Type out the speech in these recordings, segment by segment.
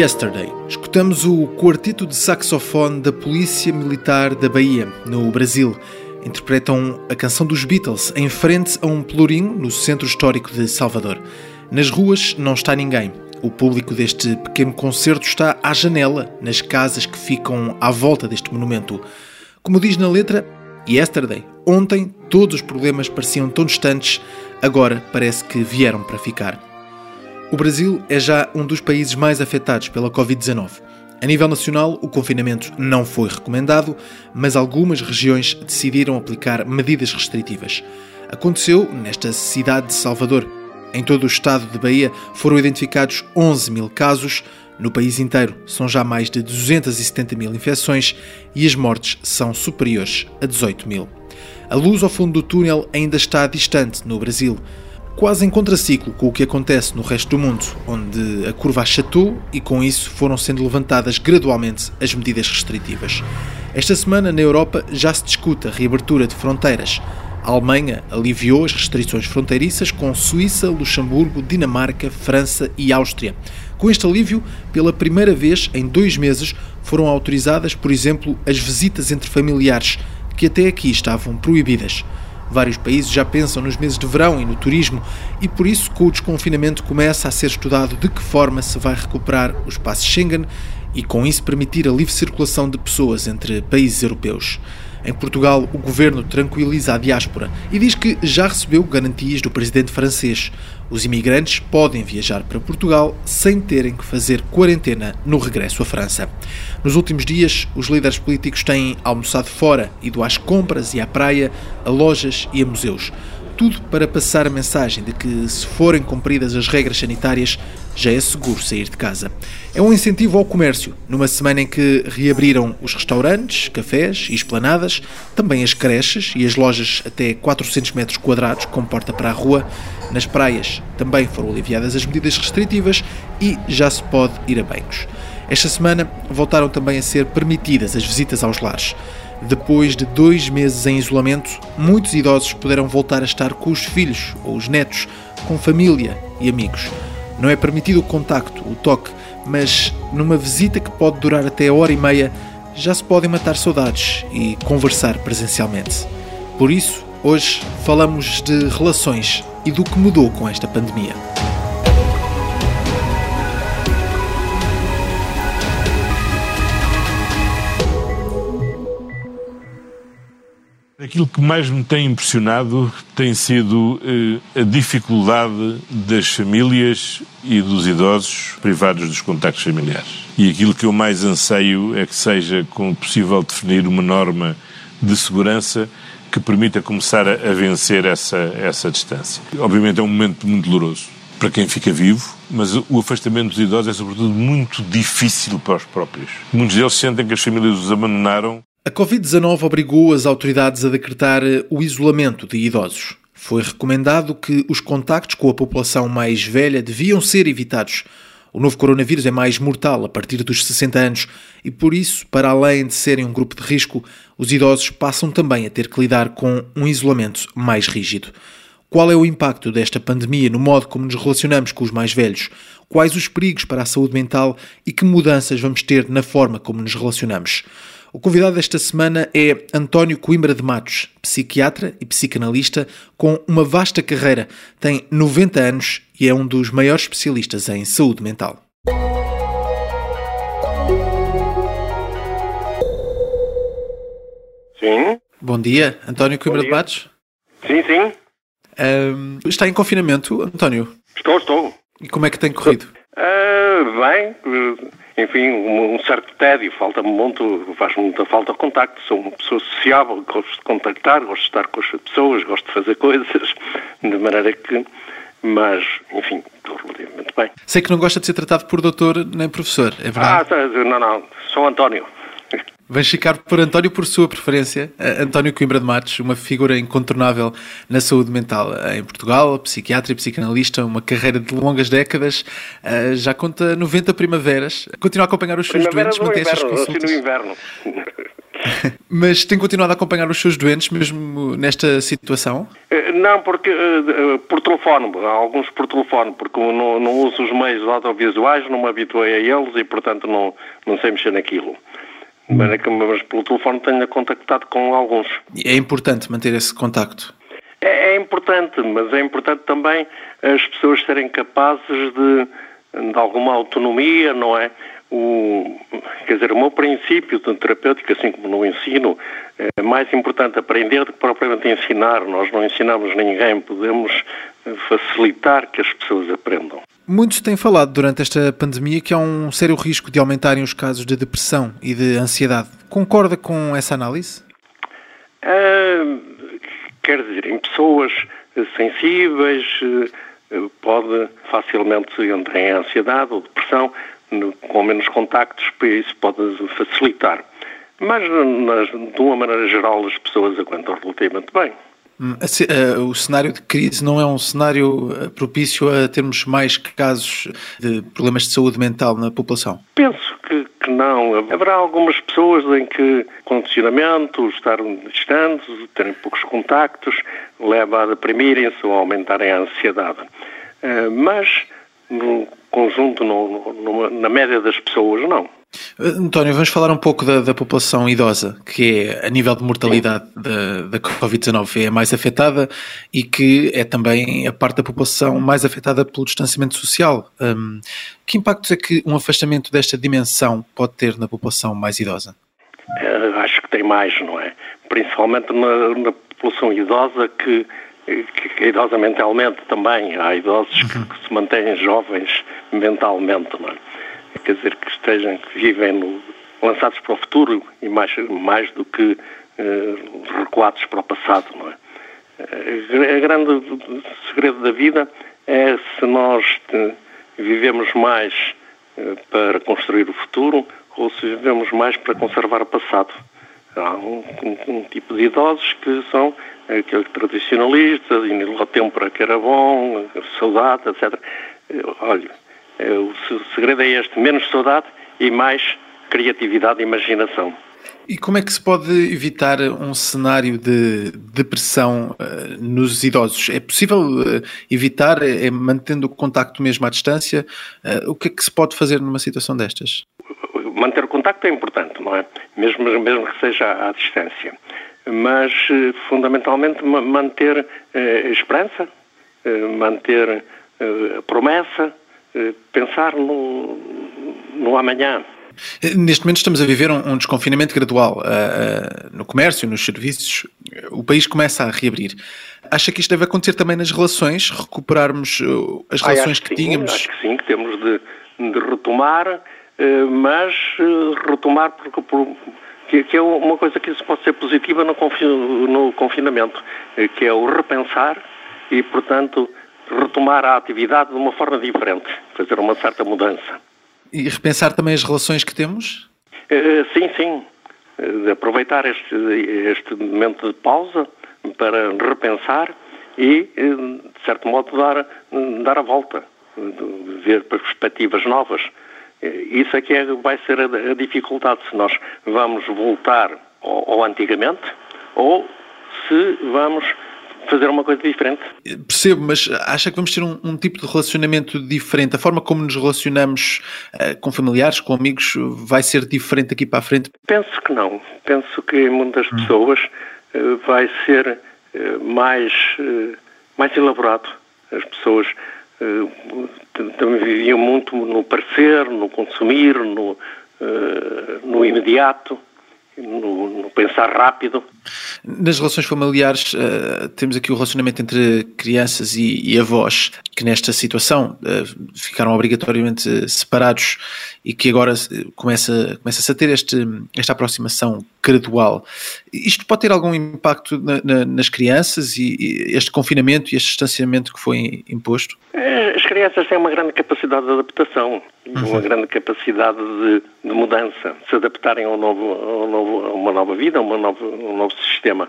Yesterday. Escutamos o quarteto de saxofone da Polícia Militar da Bahia, no Brasil. Interpretam a canção dos Beatles em frente a um pelourinho no centro histórico de Salvador. Nas ruas não está ninguém. O público deste pequeno concerto está à janela, nas casas que ficam à volta deste monumento. Como diz na letra, Yesterday, ontem todos os problemas pareciam tão distantes, agora parece que vieram para ficar. O Brasil é já um dos países mais afetados pela Covid-19. A nível nacional, o confinamento não foi recomendado, mas algumas regiões decidiram aplicar medidas restritivas. Aconteceu nesta cidade de Salvador. Em todo o estado de Bahia foram identificados 11 mil casos. No país inteiro são já mais de 270 mil infecções e as mortes são superiores a 18 mil. A luz ao fundo do túnel ainda está distante no Brasil quase em contraciclo com o que acontece no resto do mundo, onde a curva achatou e com isso foram sendo levantadas gradualmente as medidas restritivas. Esta semana, na Europa, já se discute a reabertura de fronteiras. A Alemanha aliviou as restrições fronteiriças com Suíça, Luxemburgo, Dinamarca, França e Áustria. Com este alívio, pela primeira vez em dois meses, foram autorizadas, por exemplo, as visitas entre familiares, que até aqui estavam proibidas. Vários países já pensam nos meses de verão e no turismo, e por isso, com o desconfinamento, começa a ser estudado de que forma se vai recuperar o espaço Schengen e, com isso, permitir a livre circulação de pessoas entre países europeus. Em Portugal, o governo tranquiliza a diáspora e diz que já recebeu garantias do presidente francês. Os imigrantes podem viajar para Portugal sem terem que fazer quarentena no regresso à França. Nos últimos dias, os líderes políticos têm almoçado fora, ido às compras e à praia, a lojas e a museus tudo para passar a mensagem de que, se forem cumpridas as regras sanitárias, já é seguro sair de casa. É um incentivo ao comércio, numa semana em que reabriram os restaurantes, cafés e esplanadas, também as creches e as lojas até 400 metros quadrados com porta para a rua. Nas praias também foram aliviadas as medidas restritivas e já se pode ir a banhos. Esta semana voltaram também a ser permitidas as visitas aos lares. Depois de dois meses em isolamento, muitos idosos puderam voltar a estar com os filhos ou os netos, com família e amigos. Não é permitido o contacto, o toque, mas numa visita que pode durar até hora e meia, já se podem matar saudades e conversar presencialmente. Por isso, hoje falamos de relações e do que mudou com esta pandemia. Aquilo que mais me tem impressionado tem sido eh, a dificuldade das famílias e dos idosos privados dos contactos familiares. E aquilo que eu mais anseio é que seja possível definir uma norma de segurança que permita começar a, a vencer essa, essa distância. Obviamente é um momento muito doloroso para quem fica vivo, mas o afastamento dos idosos é sobretudo muito difícil para os próprios. Muitos deles sentem que as famílias os abandonaram a Covid-19 obrigou as autoridades a decretar eh, o isolamento de idosos. Foi recomendado que os contactos com a população mais velha deviam ser evitados. O novo coronavírus é mais mortal a partir dos 60 anos e, por isso, para além de serem um grupo de risco, os idosos passam também a ter que lidar com um isolamento mais rígido. Qual é o impacto desta pandemia no modo como nos relacionamos com os mais velhos? Quais os perigos para a saúde mental e que mudanças vamos ter na forma como nos relacionamos? O convidado desta semana é António Coimbra de Matos, psiquiatra e psicanalista com uma vasta carreira. Tem 90 anos e é um dos maiores especialistas em saúde mental. Sim. Bom dia, António Coimbra de Matos. Sim, sim. Um, está em confinamento, António? Estou, estou. E como é que tem corrido? Uh, bem, enfim, um, um certo tédio, falta-me muito, faz-me muita falta de contacto. Sou uma pessoa sociável, gosto de contactar, gosto de estar com as pessoas, gosto de fazer coisas, de maneira que mas, enfim, estou relativamente bem. Sei que não gosta de ser tratado por doutor nem professor, é verdade? Ah, não, não, sou António. Vens ficar por António por sua preferência. António Coimbra de Matos, uma figura incontornável na saúde mental em Portugal, psiquiatra e psicanalista, uma carreira de longas décadas, eh, já conta 90 primaveras. Continua a acompanhar os seus Primavera doentes, mantém inverno, consultas. no inverno. Mas tem continuado a acompanhar os seus doentes mesmo nesta situação? Eh, Não, porque eh, por telefone, alguns por telefone, porque não, não uso os meios audiovisuais, não me habituei a eles e, portanto, não, não sei mexer naquilo. Mas, mas pelo telefone tenho contactado com alguns. É importante manter esse contacto. É, é importante, mas é importante também as pessoas serem capazes de, de alguma autonomia, não é? O, quer dizer, o meu princípio de terapêutico, assim como no ensino, é mais importante aprender do que propriamente ensinar. Nós não ensinamos ninguém, podemos facilitar que as pessoas aprendam. Muitos têm falado durante esta pandemia que há um sério risco de aumentarem os casos de depressão e de ansiedade. Concorda com essa análise? Ah, quer dizer, em pessoas sensíveis eh, pode facilmente entrar em ansiedade ou depressão, com menos contactos, isso pode facilitar. Mas, de uma maneira geral, as pessoas aguentam relativamente bem. O cenário de crise não é um cenário eh, propício a termos mais casos de problemas de saúde mental na população? Penso que, que não. Haverá algumas pessoas em que condicionamento, estar distantes, terem poucos contactos, leva a deprimirem-se ou a aumentarem a ansiedade. Eh, Mas, no conjunto, no- no- na média das pessoas, não. António, vamos falar um pouco da, da população idosa, que é, a nível de mortalidade da, da Covid-19, é a mais afetada e que é também a parte da população mais afetada pelo distanciamento social. Hum, que impactos é que um afastamento desta dimensão pode ter na população mais idosa? Eh, Acho que tem mais, não é? Principalmente na, na população idosa que, que, que é idosa mentalmente também. Há idosos que, que se mantêm jovens mentalmente, não é? Quer dizer, que estejam, que vivem no- lançados para o futuro e mais, mais do que eh, recuados para o passado, não é? Eh, A grande segredo da vida é se nós eh, vivemos mais eh, para construir o futuro ou se vivemos mais para conservar o passado. Há um, um- um tipo de idosos que são aqueles tradicionalistas, e no tempo para que era bom, saudade, etc. Eh, Olha, eh, o se- segredo é este, menos saudade e mais criatividade e imaginação. E como é que se pode evitar um cenário de depressão eh, nos idosos? É possível eh, evitar, é, é mantendo o contacto mesmo à distância? Eh, o que é que se pode fazer numa situação destas? Manter o contacto é importante, não é? Mesmo, mesmo que seja à distância. Mas, eh, fundamentalmente, ma- manter eh, esperança, eh, manter eh, promessa, eh, pensar no, no amanhã. Eh, Neste momento estamos a viver um, um desconfinamento gradual eh, eh, no comércio, nos serviços. Eh, O país começa a reabrir. Acha que isto deve acontecer também nas relações? Recuperarmos eh, as relações acho que sim, tínhamos? Acho que sim, que temos de, de retomar, eh, mas eh, retomar porque, por, que, que é uma coisa que isso pode ser positiva no, confi- no confinamento, eh, que é o repensar e, portanto, retomar a atividade de uma forma diferente, fazer uma certa mudança. E repensar também as relações que temos? Eh, Sim, sim. De Aproveitar este, este momento de pausa para repensar e, eh, de certo modo, dar, dar a volta, ver perspectivas novas. Isso é que é- vai ser a, a dificuldade, se nós vamos voltar ao, ao antigamente ou se vamos fazer uma coisa diferente. Percebo, mas acha que vamos ter um, um tipo de relacionamento diferente? A forma como nos relacionamos eh, com familiares, com amigos, vai ser diferente daqui para a frente? Penso que não. Penso que em muitas pessoas eh, vai ser eh, mais, eh, mais elaborado. As pessoas eh, também viviam muito no parecer, no consumir, no, eh, no imediato. No, no pensar rápido. Nas relações familiares, uh, temos aqui o relacionamento entre crianças e, e avós, que nesta situação uh, ficaram obrigatoriamente separados e que agora começa, começa-se a ter este, esta aproximação gradual. Isto pode ter algum impacto na, na, nas crianças e, e, este confinamento e este distanciamento que foi imposto? É, as crianças têm uma grande capacidade de adaptação, uhum. uma grande capacidade de, de, mudança, de se adaptarem a, um novo, a, novo, a uma nova vida, a uma nova, um novo sistema.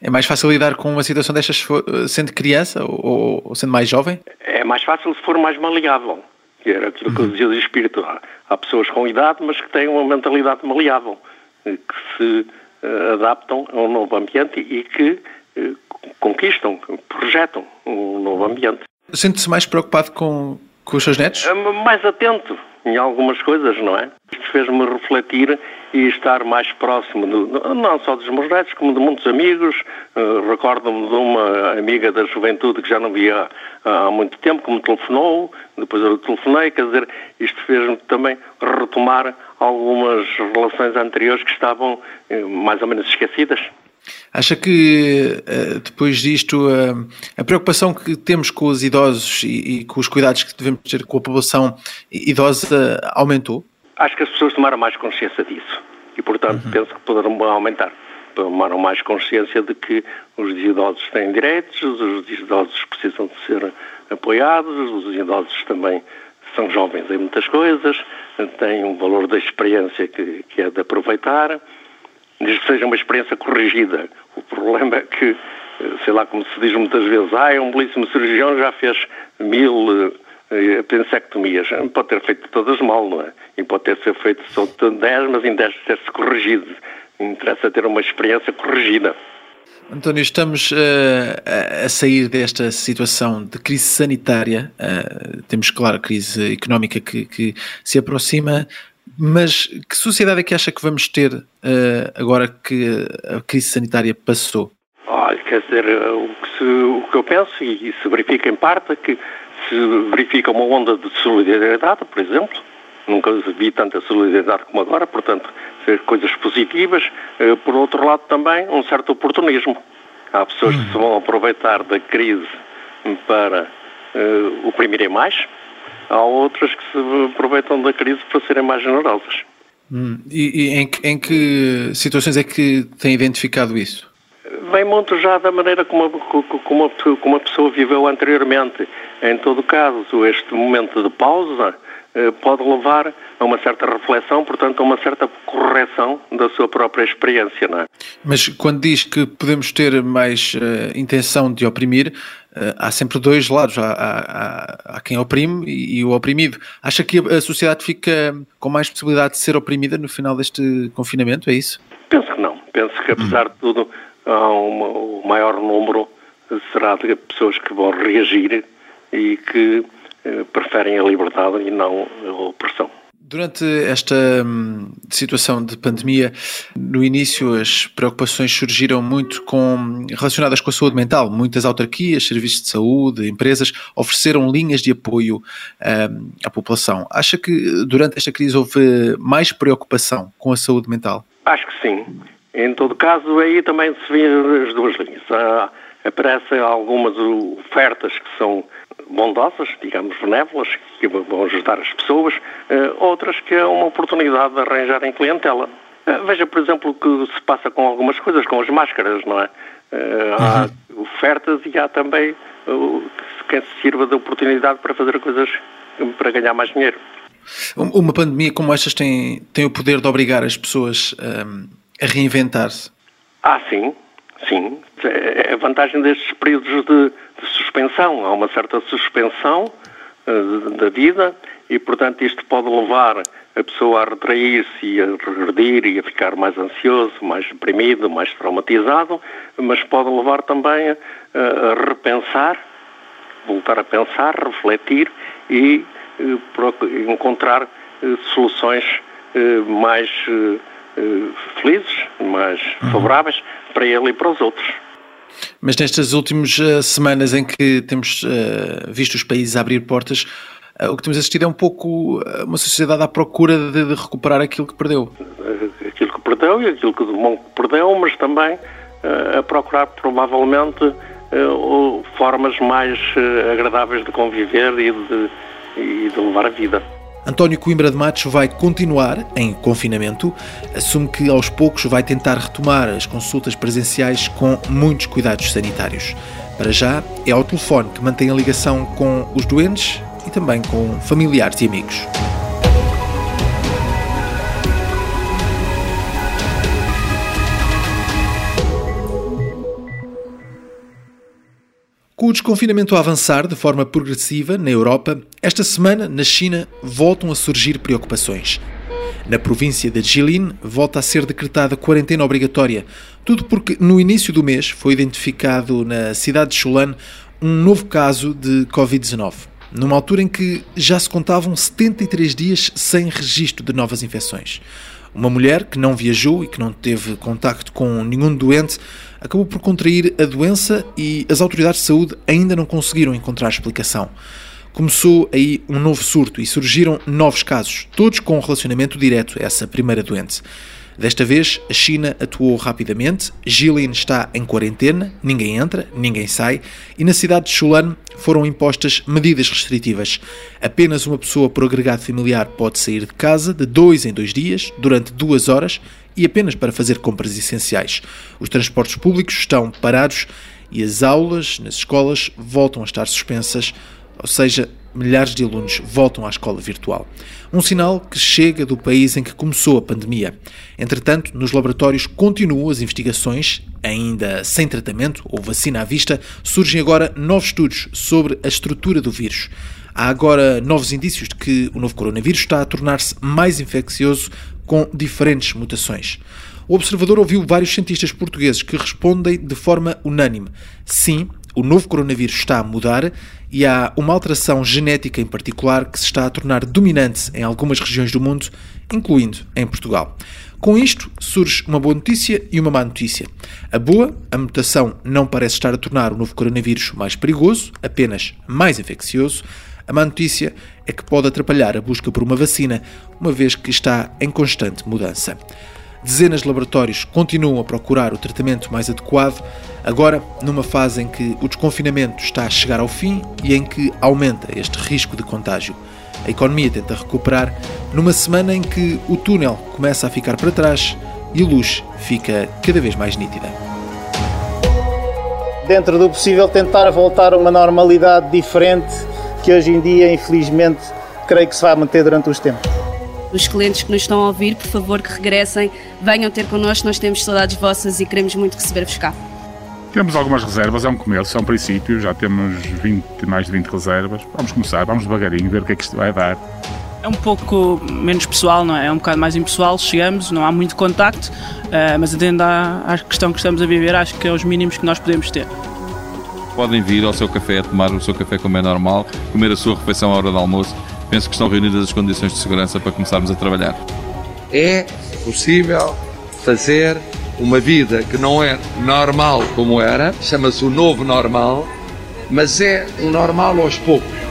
É mais fácil lidar com uma situação destas sendo criança ou, ou sendo mais jovem? É mais fácil se for mais maleável que era aquilo que eu dizia do espírito. Há, há, pessoas com idade, mas que têm uma mentalidade maleável, que se uh, adaptam a um novo ambiente e que uh, conquistam, projetam um novo ambiente. Sente-se mais preocupado com, com os seus netos? Mais atento em algumas coisas, não é? Isto fez-me refletir e estar mais próximo, do, não só dos meus netos, como de muitos amigos. Uh, Recordo-me de uma amiga da juventude que já não via há muito tempo, que me telefonou, depois eu telefonei, quer dizer, isto fez-me também retomar algumas relações anteriores que estavam uh, mais ou menos esquecidas. Acha que eh, depois disto a preocupação que temos com os idosos e com os cuidados que devemos ter com a população idosa aumentou? Acho que as pessoas tomaram mais consciência disso e, portanto, uhum. penso que poderão aumentar. Tomaram mais consciência de que os idosos têm direitos, os idosos precisam de ser apoiados, os idosos também são jovens em muitas coisas, têm um valor da experiência que, que é de aproveitar desde que seja uma experiência corrigida. O problema é que, sei lá, como se diz muitas vezes, ah, é um belíssimo cirurgião, já fez mil apendicectomias. Pode ter feito todas mal, não é? E pode ter sido feito só 10, mas em 10 ter-se corrigido. Interessa ter uma experiência corrigida. António, estamos uh, a sair desta situação de crise sanitária. Uh, temos, claro, a crise económica que, que se aproxima. Mas que sociedade é que acha que vamos ter uh, agora que a crise sanitária passou? Olha, quer dizer, o que, se, o que eu penso, e se verifica em parte, é que se verifica uma onda de solidariedade, por exemplo, nunca vi tanta solidariedade como agora, portanto, coisas positivas. Uh, por outro lado, também um certo oportunismo. Há pessoas que se vão aproveitar da crise para uh, oprimirem mais, há outras que se aproveitam da crise para serem mais generosas. Hum, e, e em, que, em, que situações é que tem identificado isso? Vem muito já da maneira como, como, como a pessoa viveu anteriormente. Em todo caso, este momento de pausa pode levar a uma certa reflexão, portanto, a uma certa correção da sua própria experiência, não é? Mas quando diz que podemos ter mais uh, intenção de oprimir, uh, há sempre dois lados. Há, há, há quem oprime e, e, o oprimido. Acha que a, a sociedade fica com mais possibilidade de ser oprimida no final deste confinamento? É isso? Penso que não. Penso que, apesar de tudo, há uma, o maior número será de pessoas que vão reagir e que eh, preferem a liberdade e não a opressão. Durante esta hum, situação de pandemia, no início as preocupações surgiram muito com, relacionadas com a saúde mental. Muitas autarquias, serviços de saúde, empresas ofereceram linhas de apoio hum, à população. Acha que durante esta crise houve mais preocupação com a saúde mental? Acho que sim. Em todo caso, aí também se vê as duas linhas. Há, aparecem algumas ofertas que são bondosas, digamos, benévolas, que vão ajudar as pessoas, uh, outras que é uma oportunidade de arranjarem clientela. Uh, veja, por exemplo, o que se passa com algumas coisas, com as máscaras, não é? Uh, há uhum. ofertas e há também quem se sirva da oportunidade para fazer coisas para ganhar mais dinheiro. Uma pandemia como estas tem, tem o poder de obrigar as pessoas um, a reinventar-se? Ah, sim, sim. É a vantagem destes períodos de, de suspensão. Há uma certa suspensão uh, da vida e, portanto, isto pode levar a pessoa a retrair-se e a regredir e a ficar mais ansioso, mais deprimido, mais traumatizado, mas pode levar também a, a repensar, voltar a pensar, refletir e uh, encontrar uh, soluções mais felizes, mais uhum. favoráveis para ele e para os outros. Mas nestas últimas uh, semanas em que temos uh, visto os países abrir portas, o que temos assistido é um pouco uma sociedade à procura de, de recuperar aquilo que perdeu. Aquilo que perdeu e aquilo que de bom que perdeu, mas também uh, a procurar provavelmente uh, formas mais uh, agradáveis de conviver e de, e de levar a vida. António Coimbra de Matos vai continuar em confinamento. Assume que aos poucos vai tentar retomar as consultas presenciais com muitos cuidados sanitários. Para já, é ao telefone que mantém a ligação com os doentes e também com familiares e amigos. Com o desconfinamento a avançar de forma progressiva na Europa, esta semana, na China, voltam a surgir preocupações. Na província de Jilin, volta a ser decretada quarentena obrigatória, tudo porque no início do mês foi identificado na cidade de Shulan um novo caso de Covid-19, numa altura em que já se contavam 73 dias sem registro de novas infecções. Uma mulher que não viajou e que não teve contacto com nenhum doente acabou por contrair a doença e as autoridades de saúde ainda não conseguiram encontrar explicação. Começou aí um novo surto e surgiram novos casos, todos com relacionamento direto a essa primeira doente. Desta vez, a China atuou rapidamente, Jilin está em quarentena, ninguém entra, ninguém sai, e na cidade de Shulan foram impostas medidas restritivas. Apenas uma pessoa por agregado familiar pode sair de casa de dois em dois dias, durante duas horas, e apenas para fazer compras essenciais. Os transportes públicos estão parados e as aulas nas escolas voltam a estar suspensas, ou seja, milhares de alunos voltam à escola virtual. Um sinal que chega do país em que começou a pandemia. Entretanto, nos laboratórios continuam as investigações, ainda sem tratamento ou vacina à vista, surgem agora novos estudos sobre a estrutura do vírus. Há agora novos indícios de que o novo coronavírus está a tornar-se mais infeccioso com diferentes mutações. O observador ouviu vários cientistas portugueses que respondem de forma unânime: sim, o novo coronavírus está a mudar e há uma alteração genética em particular que se está a tornar dominante em algumas regiões do mundo, incluindo em Portugal. Com isto surge uma boa notícia e uma má notícia. A boa, a mutação não parece estar a tornar o novo coronavírus mais perigoso, apenas mais infeccioso. A má notícia é que pode atrapalhar a busca por uma vacina, uma vez que está em constante mudança. Dezenas de laboratórios continuam a procurar o tratamento mais adequado, agora numa fase em que o desconfinamento está a chegar ao fim e em que aumenta este risco de contágio. A economia tenta recuperar numa semana em que o túnel começa a ficar para trás e a luz fica cada vez mais nítida. Dentro do possível, tentar voltar a uma normalidade diferente que hoje em dia, infelizmente, creio que se vai manter durante os tempos os clientes que nos estão a ouvir, por favor, que regressem, venham ter connosco, nós temos saudades vossas e queremos muito receber-vos cá. Temos algumas reservas, é um começo, é um princípio, já temos 20, mais de 20 reservas. Vamos começar, vamos devagarinho, ver o que é que isto vai dar. É um pouco menos pessoal, não é? É um bocado mais impessoal, chegamos, não há muito contacto, eh, mas atendendo à questão que estamos a viver, acho que é os mínimos que nós podemos ter. Podem vir ao seu café, tomar o seu café como é normal, comer a sua refeição à hora do almoço penso que estão reunidas as condições de segurança para começarmos a trabalhar. É possível fazer uma vida que não é normal como era, chama-se o novo normal, mas é um normal aos poucos.